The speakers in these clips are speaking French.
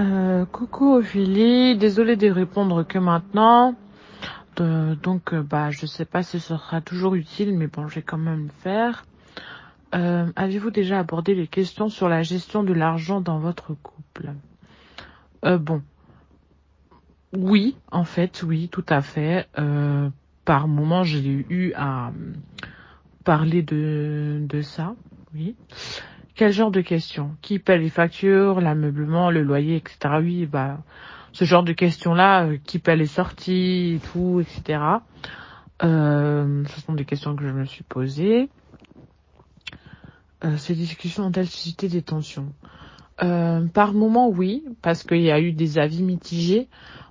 Euh, coucou Ophélie, désolée de répondre que maintenant. De- donc, euh, bah, je sais pas si ce sera toujours utile, mais bon, je vais quand même le faire. Euh, Avez-vous déjà abordé les questions sur la gestion de l'argent dans votre couple? Euh, Bon, oui, en fait, oui, tout à fait. Euh, par moment, j'ai eu à euh, parler de, de ça, oui. Quel genre de questions? Qui paie les factures, l'ameublement, le loyer, etc. Oui, bah, ce genre de questions-là, euh, qui paie les sorties, et tout, etc. Euh, ce sont des questions que je me suis posées. Euh, ces discussions ont-elles suscité des tensions? Euh, Par moment, oui, parce qu'il y a eu des avis mitigés.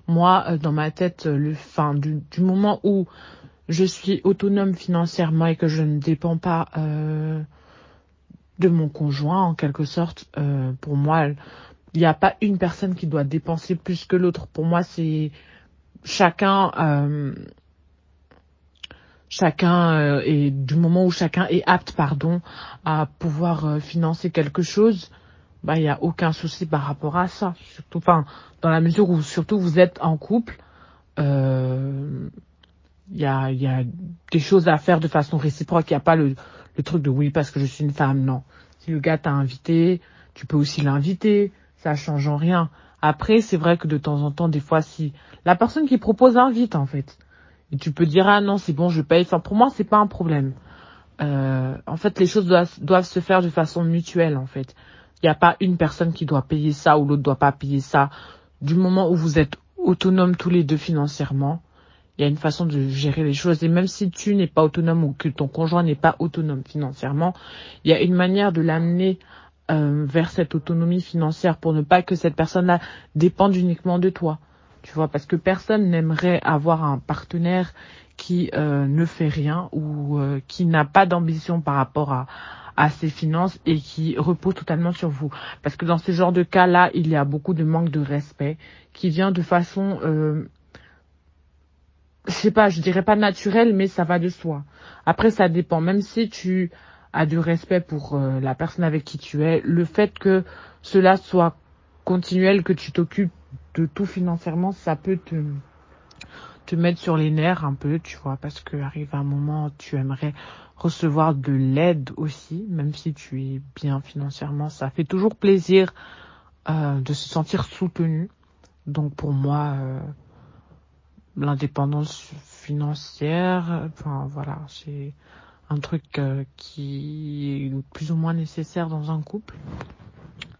Moi, dans ma tête, le fin du, du moment où je suis autonome financièrement et que je ne dépends pas euh, de mon conjoint, en quelque sorte, euh, pour moi, il n'y a pas une personne qui doit dépenser plus que l'autre. Pour moi, c'est chacun, euh, chacun et du moment où chacun est apte, pardon, à pouvoir financer quelque chose, bah il y a aucun souci par rapport à ça. Surtout, enfin, dans la mesure où surtout vous êtes en couple, y a, il y a des choses à faire de façon réciproque. Il n'y a pas le, le truc de oui parce que je suis une femme. Non. Si le gars t'a invité, tu peux aussi l'inviter. Ça change en rien. Après, c'est vrai que de temps en temps, des fois, si la personne qui propose invite en fait, et tu peux dire ah non c'est bon je paye. Enfin pour moi c'est pas un problème. Euh, en fait les choses doivent, doivent se faire de façon mutuelle en fait. Il n'y a pas une personne qui doit payer ça ou l'autre doit pas payer ça. Du moment où vous êtes autonomes tous les deux financièrement, il y a une façon de gérer les choses. Et même si tu n'es pas autonome ou que ton conjoint n'est pas autonome financièrement, il y a une manière de l'amener euh, vers cette autonomie financière pour ne pas que cette personne-là dépende uniquement de toi. Tu vois, parce que personne n'aimerait avoir un partenaire qui euh, ne fait rien ou euh, qui n'a pas d'ambition par rapport à, à ses finances et qui repose totalement sur vous. Parce que dans ce genre de cas-là, il y a beaucoup de manque de respect qui vient de façon je sais pas, je dirais pas naturel, mais ça va de soi. Après, ça dépend. Même si tu as du respect pour euh, la personne avec qui tu es, le fait que cela soit continuel, que tu t'occupes de tout financièrement, ça peut te te mettre sur les nerfs un peu, tu vois, parce que arrive un moment, tu aimerais recevoir de l'aide aussi, même si tu es bien financièrement, ça fait toujours plaisir euh, de se sentir soutenu. Donc pour moi, euh, l'indépendance financière, enfin voilà, c'est un truc euh, qui est plus ou moins nécessaire dans un couple.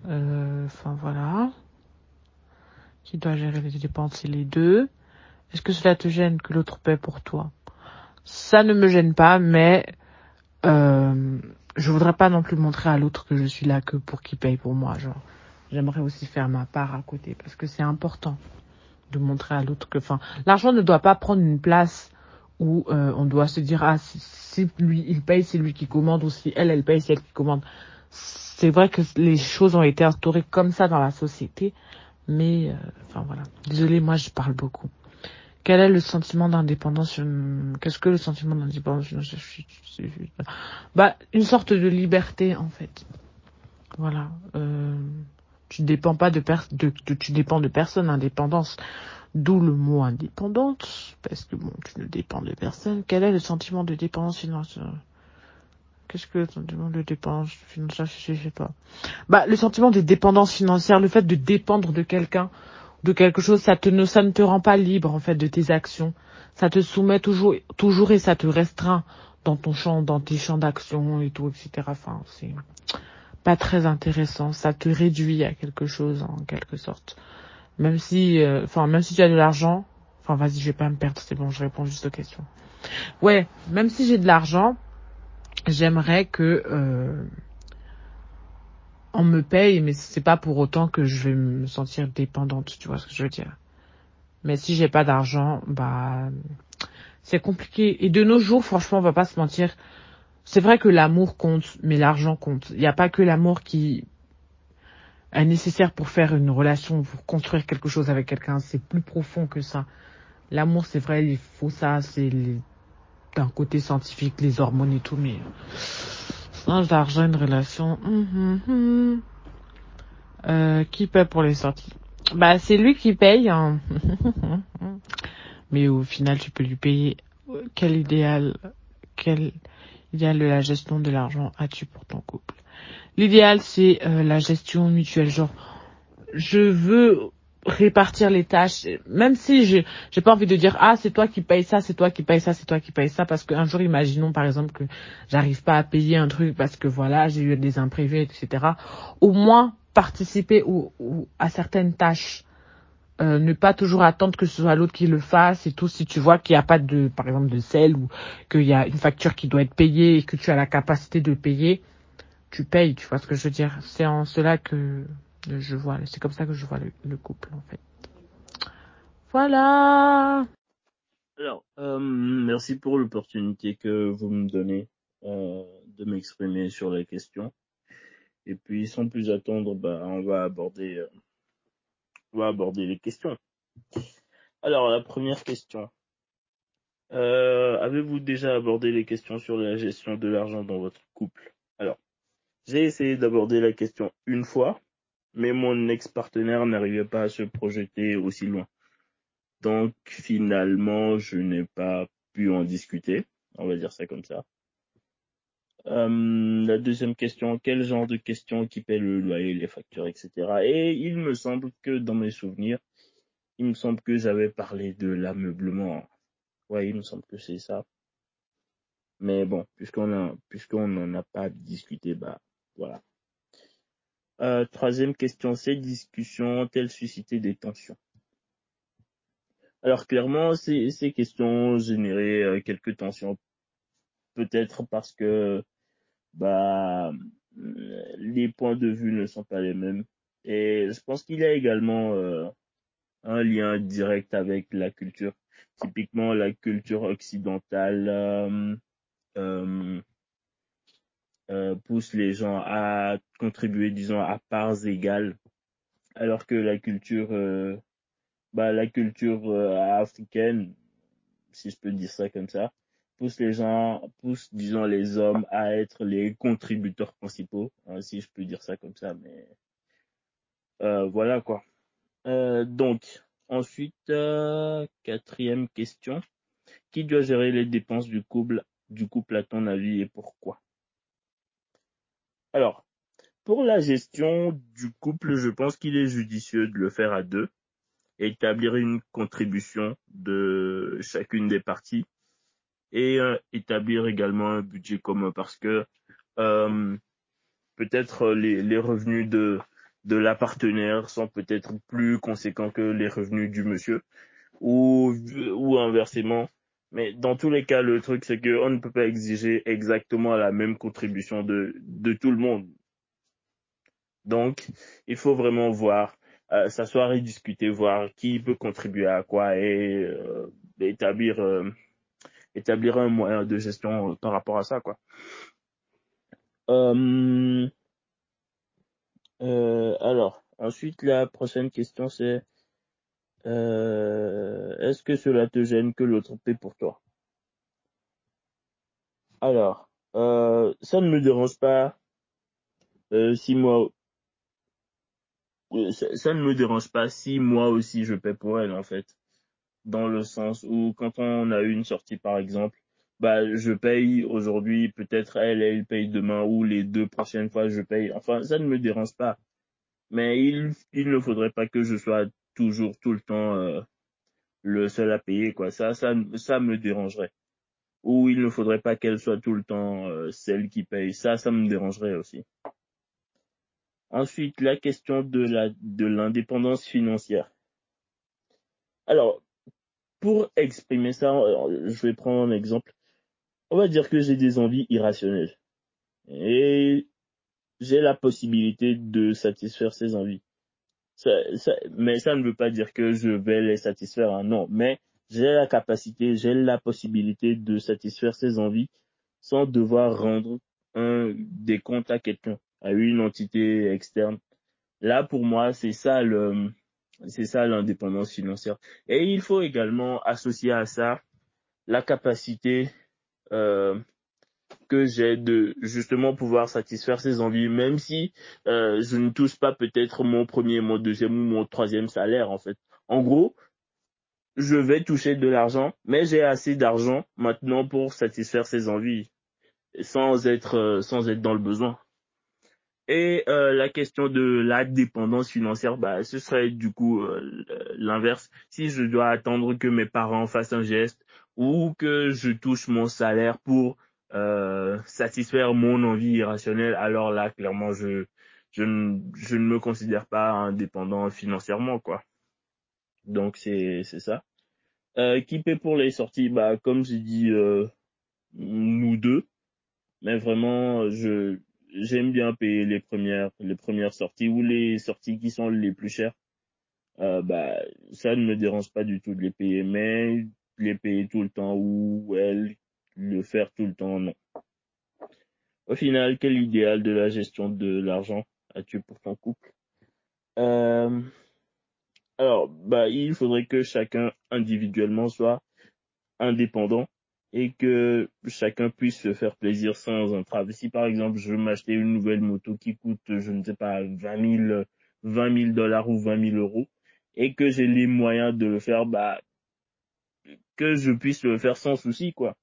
Euh, Enfin voilà, qui doit gérer les dépenses et les deux. Est-ce que cela te gêne que l'autre paie pour toi? Ça ne me gêne pas, mais euh, je voudrais pas non plus montrer à l'autre que je suis là que pour qu'il paye pour moi. J'aimerais aussi faire ma part à côté parce que c'est important de montrer à l'autre que, enfin, l'argent ne doit pas prendre une place où euh, on doit se dire ah si, si lui il paye c'est lui qui commande ou si elle elle paye c'est elle qui commande. C'est vrai que les choses ont été instaurées comme ça dans la société, mais euh, enfin voilà. Désolée, moi je parle beaucoup. Quel est le sentiment d'indépendance hum, Qu'est-ce que le sentiment d'indépendance? Bah, une sorte de liberté en fait. Voilà. Euh, tu dépends pas de, pers de, tu dépends de personne. Indépendance, d'où le mot indépendante, parce que bon, tu ne dépends de personne. Quel est le sentiment de dépendance financière Qu'est-ce que le sentiment de dépendance financière Je sais pas. Bah, le sentiment de dépendance financière, le fait de dépendre de quelqu'un de quelque chose, ça te ne, ça ne te rend pas libre en fait de tes actions. Ça te soumet toujours, toujours et ça te restreint dans ton champ, dans tes champs d'action et tout, etc. Enfin, c'est pas très intéressant. Ça te réduit à quelque chose en quelque sorte. Même si, euh, enfin, même si tu as de l'argent, enfin, vas-y, je vais pas me perdre. C'est bon, je réponds juste aux questions. Ouais, même si j'ai de l'argent, j'aimerais que euh, on me paye, mais c'est pas pour autant que je vais me sentir dépendante, tu vois ce que je veux dire. Mais si j'ai pas d'argent, bah c'est compliqué. Et de nos jours, franchement, on va pas se mentir. C'est vrai que l'amour compte, mais l'argent compte. Il n'y a pas que l'amour qui est nécessaire pour faire une relation, pour construire quelque chose avec quelqu'un. C'est plus profond que ça. L'amour, c'est vrai, il faut ça, c'est d'un côté scientifique, les hormones et tout, mais Sans argent, une relation. hum. Euh, qui paie pour les sorties? Bah, c'est lui qui paye. hein. Mais au final, tu peux lui payer. Quel idéal, quel de la gestion de l'argent as-tu pour ton couple L'idéal, c'est euh, la gestion mutuelle. Genre, je veux répartir les tâches, même si je j'ai pas envie de dire ah c'est toi qui paye ça, c'est toi qui paye ça, c'est toi qui paye ça, parce qu'un jour imaginons par exemple que j'arrive pas à payer un truc parce que voilà j'ai eu des imprévus etc. Au moins participer ou, ou à certaines tâches. Euh, ne pas toujours attendre que ce soit l'autre qui le fasse et tout. Si tu vois qu'il n'y a pas de, par exemple, de sel ou qu'il y a une facture qui doit être payée et que tu as la capacité de payer, tu payes. Tu vois ce que je veux dire C'est en cela que je vois. C'est comme ça que je vois le, le couple en fait. Voilà. Alors, euh, merci pour l'opportunité que vous me donnez euh, de m'exprimer sur la question. Et puis, sans plus attendre, bah, on va aborder, euh, on va aborder les questions. Alors, la première question. Euh, Avez-vous déjà abordé les questions sur la gestion de l'argent dans votre couple? Alors, j'ai essayé d'aborder la question une fois, mais mon ex-partenaire n'arrivait pas à se projeter aussi loin. Donc, finalement, je n'ai pas pu en discuter. On va dire ça comme ça. Euh, la deuxième question, quel genre de questions qui paient le loyer, les factures, etc. Et il me semble que dans mes souvenirs, il me semble que j'avais parlé de l'ameublement. Ouais, il me semble que c'est ça. Mais bon, puisqu'on a, n'en a pas discuté, bah voilà. Euh, troisième question, ces discussions ont-elles suscité des tensions? Alors clairement, ces, ces questions généraient euh, quelques tensions. Peut-être parce que bah les points de vue ne sont pas les mêmes. Et je pense qu'il y a également euh, un lien direct avec la culture. Typiquement, la culture occidentale euh, euh, euh, pousse les gens à contribuer, disons, à parts égales, alors que la culture, euh, bah, la culture euh, africaine, si je peux dire ça comme ça, pousse les gens, pousse, disons, les hommes à être les contributeurs principaux, hein, si je peux dire ça comme ça, mais euh, voilà quoi. Euh, donc, ensuite, euh, quatrième question. Qui doit gérer les dépenses du couple, du couple à ton avis et pourquoi? Alors, pour la gestion du couple, je pense qu'il est judicieux de le faire à deux, établir une contribution de chacune des parties et euh, établir également un budget commun parce que euh, peut-être les, les revenus de de la partenaire sont peut-être plus conséquents que les revenus du monsieur ou ou inversement. Mais dans tous les cas le truc c'est que on ne peut pas exiger exactement la même contribution de de tout le monde. Donc il faut vraiment voir euh, s'asseoir et discuter voir qui peut contribuer à quoi et euh, établir euh, établir un moyen de gestion par rapport à ça quoi. Euh, euh, alors, ensuite, la prochaine question, c'est euh, est-ce que cela te gêne que l'autre paie pour toi? Alors, euh, ça ne me dérange pas euh, si moi, euh, ça ne me dérange pas si moi aussi je paie pour elle en fait, dans le sens où quand on a une sortie par exemple, bah je paye aujourd'hui, peut-être elle, elle paye demain ou les deux prochaines fois je paye. Enfin, ça ne me dérange pas. Mais il, il ne faudrait pas que je sois toujours, tout le temps, euh, le seul à payer, quoi. Ça, ça, ça me dérangerait. Ou il ne faudrait pas qu'elle soit tout le temps euh, celle qui paye. Ça, ça me dérangerait aussi. Ensuite, la question de la, de l'indépendance financière. Alors, pour exprimer ça, euh, je vais prendre un exemple. On va dire que j'ai des envies irrationnelles. Et j'ai la possibilité de satisfaire ces envies. Mais ça ne veut pas dire que je vais les satisfaire, hein, non. Mais j'ai la capacité, j'ai la possibilité de satisfaire ces envies sans devoir rendre un des comptes à quelqu'un, à une entité externe. Là, pour moi, c'est ça le, c'est ça l'indépendance financière. Et il faut également associer à ça la capacité euh, que j'ai de justement pouvoir satisfaire ses envies, même si euh, je ne touche pas peut-être mon premier, mon deuxième ou mon troisième salaire en fait. En gros, je vais toucher de l'argent, mais j'ai assez d'argent maintenant pour satisfaire ses envies sans être euh, sans être dans le besoin. Et euh, la question de la dépendance financière, bah, ce serait du coup euh, l'inverse. Si je dois attendre que mes parents fassent un geste ou que je touche mon salaire pour euh, satisfaire mon envie irrationnelle, alors là, clairement, je, je, ne, je ne me considère pas indépendant financièrement, quoi. Donc c'est c'est ça. Euh, qui paie pour les sorties? Bah comme j'ai dit, euh, nous deux. Mais vraiment, je j'aime bien payer les premières les premières sorties ou les sorties qui sont les plus chères. Euh, bah ça ne me dérange pas du tout de les payer, mais les payer tout le temps ou elle le faire tout le temps non. Au final, quel idéal de la gestion de l'argent as-tu pour ton couple? Euh, Alors, bah il faudrait que chacun individuellement soit indépendant et que chacun puisse se faire plaisir sans entrave. Si par exemple je veux m'acheter une nouvelle moto qui coûte, je ne sais pas, 20 000, 20 000 dollars ou 20 000 euros, et que j'ai les moyens de le faire, bah, que je puisse le faire sans souci, quoi.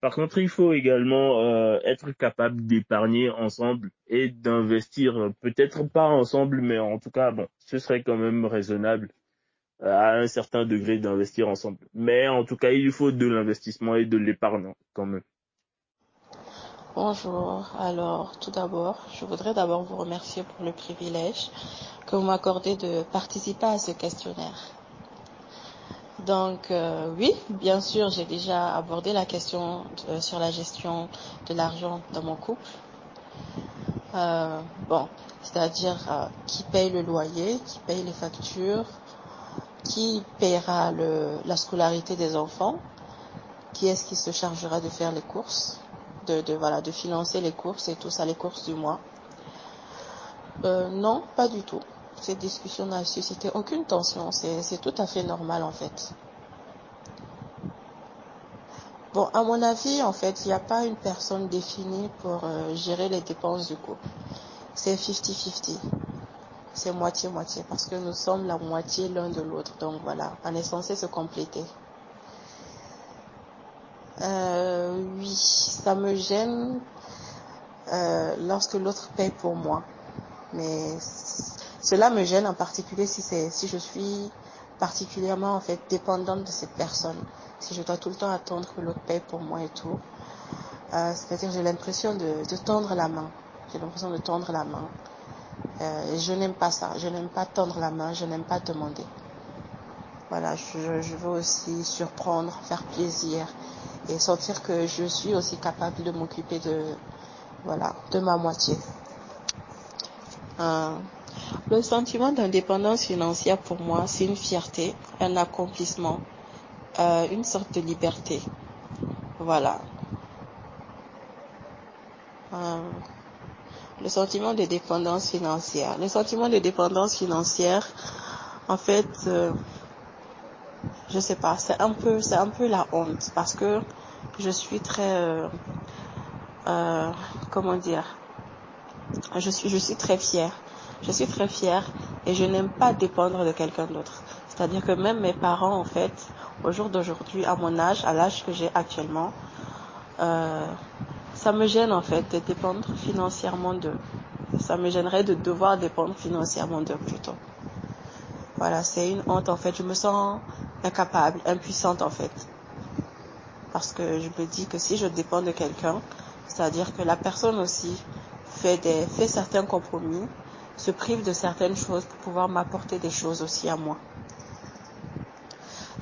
Par contre, il faut également euh, être capable d'épargner ensemble et d'investir, peut-être pas ensemble, mais en tout cas, bon, ce serait quand même raisonnable à un certain degré d'investir ensemble. Mais en tout cas, il faut de l'investissement et de l'épargne quand même. Bonjour. Alors, tout d'abord, je voudrais d'abord vous remercier pour le privilège que vous m'accordez de participer à ce questionnaire. Donc, euh, oui, bien sûr, j'ai déjà abordé la question de, sur la gestion de l'argent dans mon couple. Euh, bon, c'est-à-dire euh, qui paye le loyer, qui paye les factures, qui paiera le, la scolarité des enfants, qui est-ce qui se chargera de faire les courses, de, de, voilà, de financer les courses et tout ça, les courses du mois? Euh, non, pas du tout. Cette discussion n'a suscité aucune tension. C'est tout à fait normal en fait. Bon, à mon avis, en fait, il n'y a pas une personne définie pour euh, gérer les dépenses du couple. C'est 50-50 c'est moitié-moitié parce que nous sommes la moitié l'un de l'autre. Donc voilà, on est censé se compléter. Euh, oui, ça me gêne euh, lorsque l'autre paye pour moi. Mais cela me gêne en particulier si si je suis particulièrement en fait dépendante de cette personne. Si je dois tout le temps attendre que l'autre paye pour moi et tout. Euh, C'est-à-dire j'ai l'impression de, de tendre la main. J'ai l'impression de tendre la main. Euh, je n'aime pas ça. Je n'aime pas tendre la main. Je n'aime pas demander. Voilà, je, veux aussi surprendre, faire plaisir et sentir que je suis aussi capable de m'occuper de, ma moitié. Euh, le sentiment d'indépendance financière pour moi, c'est une fierté, un accomplissement, euh, une sorte de liberté. Voilà. Le sentiment de dépendance financière. Le sentiment de dépendance financière, en fait, euh, je sais pas, c'est un peu, c'est un peu la honte parce que je suis très, euh, euh, comment dire, je suis, je suis très fière. Je suis très fière et je n'aime pas dépendre de quelqu'un d'autre. C'est-à-dire que même mes parents, en fait, au jour d'aujourd'hui, à mon âge, à l'âge que j'ai actuellement, euh, ça me gêne en fait de dépendre financièrement d'eux. Ça me gênerait de devoir dépendre financièrement d'eux plutôt. Voilà, c'est une honte en fait. Je me sens incapable, impuissante en fait. Parce que je me dis que si je dépends de quelqu'un, c'est-à-dire que la personne aussi fait, des, fait certains compromis, se prive de certaines choses pour pouvoir m'apporter des choses aussi à moi.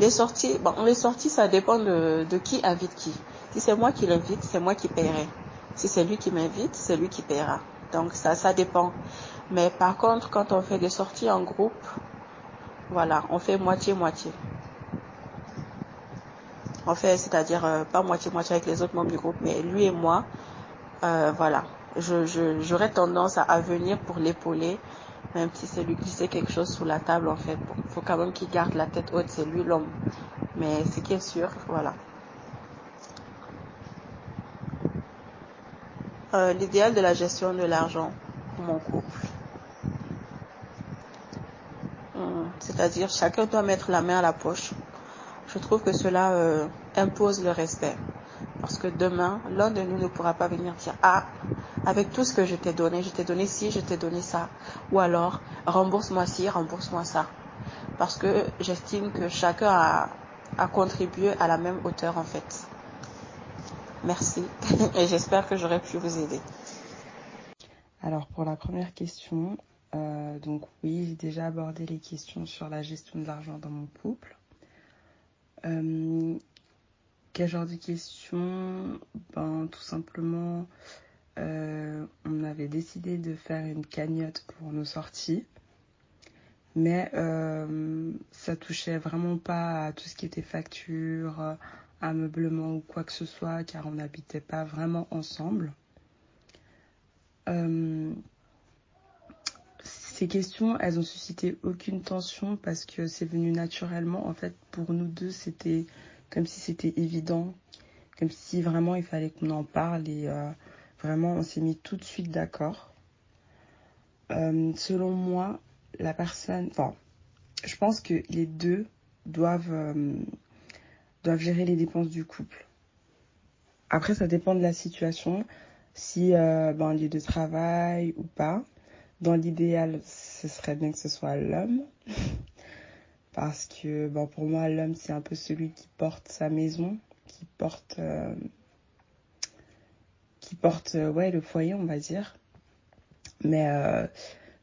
Les sorties, bon, les sorties, ça dépend de, de qui invite qui. Si c'est moi qui l'invite, c'est moi qui paierai. Si c'est lui qui m'invite, c'est lui qui paiera. Donc ça, ça dépend. Mais par contre, quand on fait des sorties en groupe, voilà, on fait moitié-moitié. On fait, c'est-à-dire euh, pas moitié-moitié avec les autres membres du groupe, mais lui et moi, euh, voilà. J'aurais tendance à, venir pour l'épauler, même si c'est lui qui sait quelque chose sous la table, en fait. Bon, faut quand même qu'il garde la tête haute, c'est lui l'homme. Mais ce qui est sûr, voilà. Euh, l'idéal de la gestion de l'argent pour mon couple. Hum, c'est-à-dire chacun doit mettre la main à la poche. Je trouve que cela euh, impose le respect. Parce que demain, l'un de nous ne pourra pas venir dire Ah, avec tout ce que je t'ai donné, je t'ai donné ci, je t'ai donné ça. Ou alors, rembourse-moi ci, rembourse-moi ça. Parce que j'estime que chacun a, a contribué à la même hauteur en fait. Merci et j'espère que j'aurai pu vous aider. Alors pour la première question, euh, donc oui, j'ai déjà abordé les questions sur la gestion de l'argent dans mon couple. Euh, quel genre de questions? Ben tout simplement, euh, on avait décidé de faire une cagnotte pour nos sorties, mais euh, ça touchait vraiment pas à tout ce qui était facture, ameublement ou quoi que ce soit, car on n'habitait pas vraiment ensemble. Euh, ces questions, elles ont suscité aucune tension parce que c'est venu naturellement. En fait, pour nous deux, c'était comme si c'était évident, comme si vraiment il fallait qu'on en parle et euh, vraiment on s'est mis tout de suite d'accord. Euh, selon moi, la personne, enfin, je pense que les deux doivent euh, doivent gérer les dépenses du couple. Après, ça dépend de la situation, si euh, ben, lieu de travail ou pas. Dans l'idéal, ce serait bien que ce soit l'homme. Parce que bon, pour moi, l'homme, c'est un peu celui qui porte sa maison, qui porte, euh, qui porte euh, ouais, le foyer, on va dire. Mais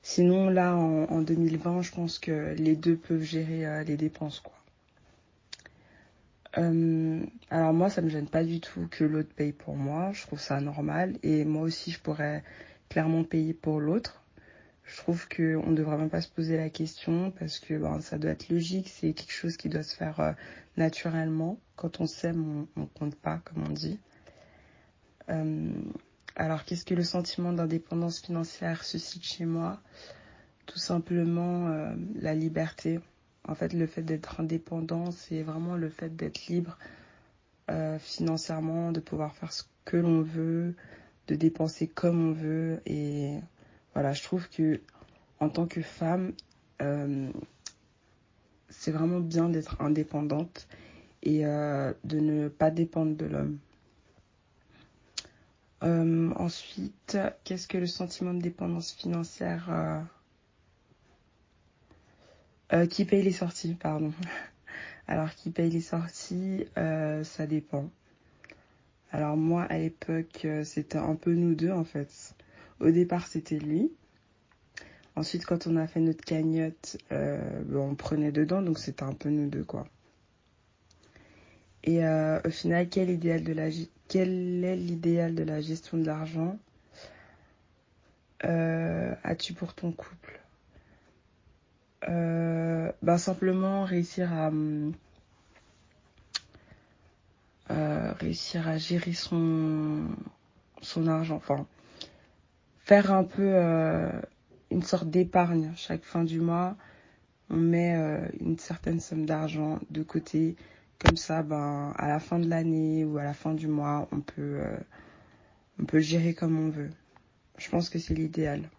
sinon, là, en, en, 2020, je pense que les deux peuvent gérer euh, les dépenses. quoi. Euh, alors moi, ça me gêne pas du tout que l'autre paye pour moi. Je trouve ça normal. Et moi aussi, je pourrais clairement payer pour l'autre. Je trouve qu'on ne devrait même pas se poser la question parce que ben, ça doit être logique. C'est quelque chose qui doit se faire euh, naturellement. Quand on s'aime, on, on compte pas, comme on dit. Alors, qu'est-ce que le sentiment d'indépendance financière suscite chez moi? Tout simplement euh, la liberté. En fait, le fait d'être indépendant, c'est vraiment le fait d'être libre euh, financièrement, de pouvoir faire ce que l'on veut, de dépenser comme on veut. Et voilà, je trouve que en tant que femme, euh, c'est vraiment bien d'être indépendante et de ne pas dépendre de l'homme. Euh, ensuite, qu'est-ce que le sentiment de dépendance financière euh, euh, Qui paye les sorties, pardon. Alors, qui paye les sorties, euh, ça dépend. Alors moi, à l'époque, c'était un peu nous deux, en fait. Au départ, c'était lui. Ensuite, quand on a fait notre cagnotte, bon, on prenait dedans, donc c'était un peu nous deux, quoi. Et euh, au final, quel, est l'idéal de la gestion de l'argent euh, as-tu pour ton couple? Bah, Simplement réussir à, euh, réussir à gérer son, son argent. Enfin, faire un peu une sorte d'épargne chaque fin du mois. On met une certaine somme d'argent de côté comme ça, ben, à la fin de l'année ou à la fin du mois, on peut, euh, on peut gérer comme on veut. Je pense que c'est l'idéal.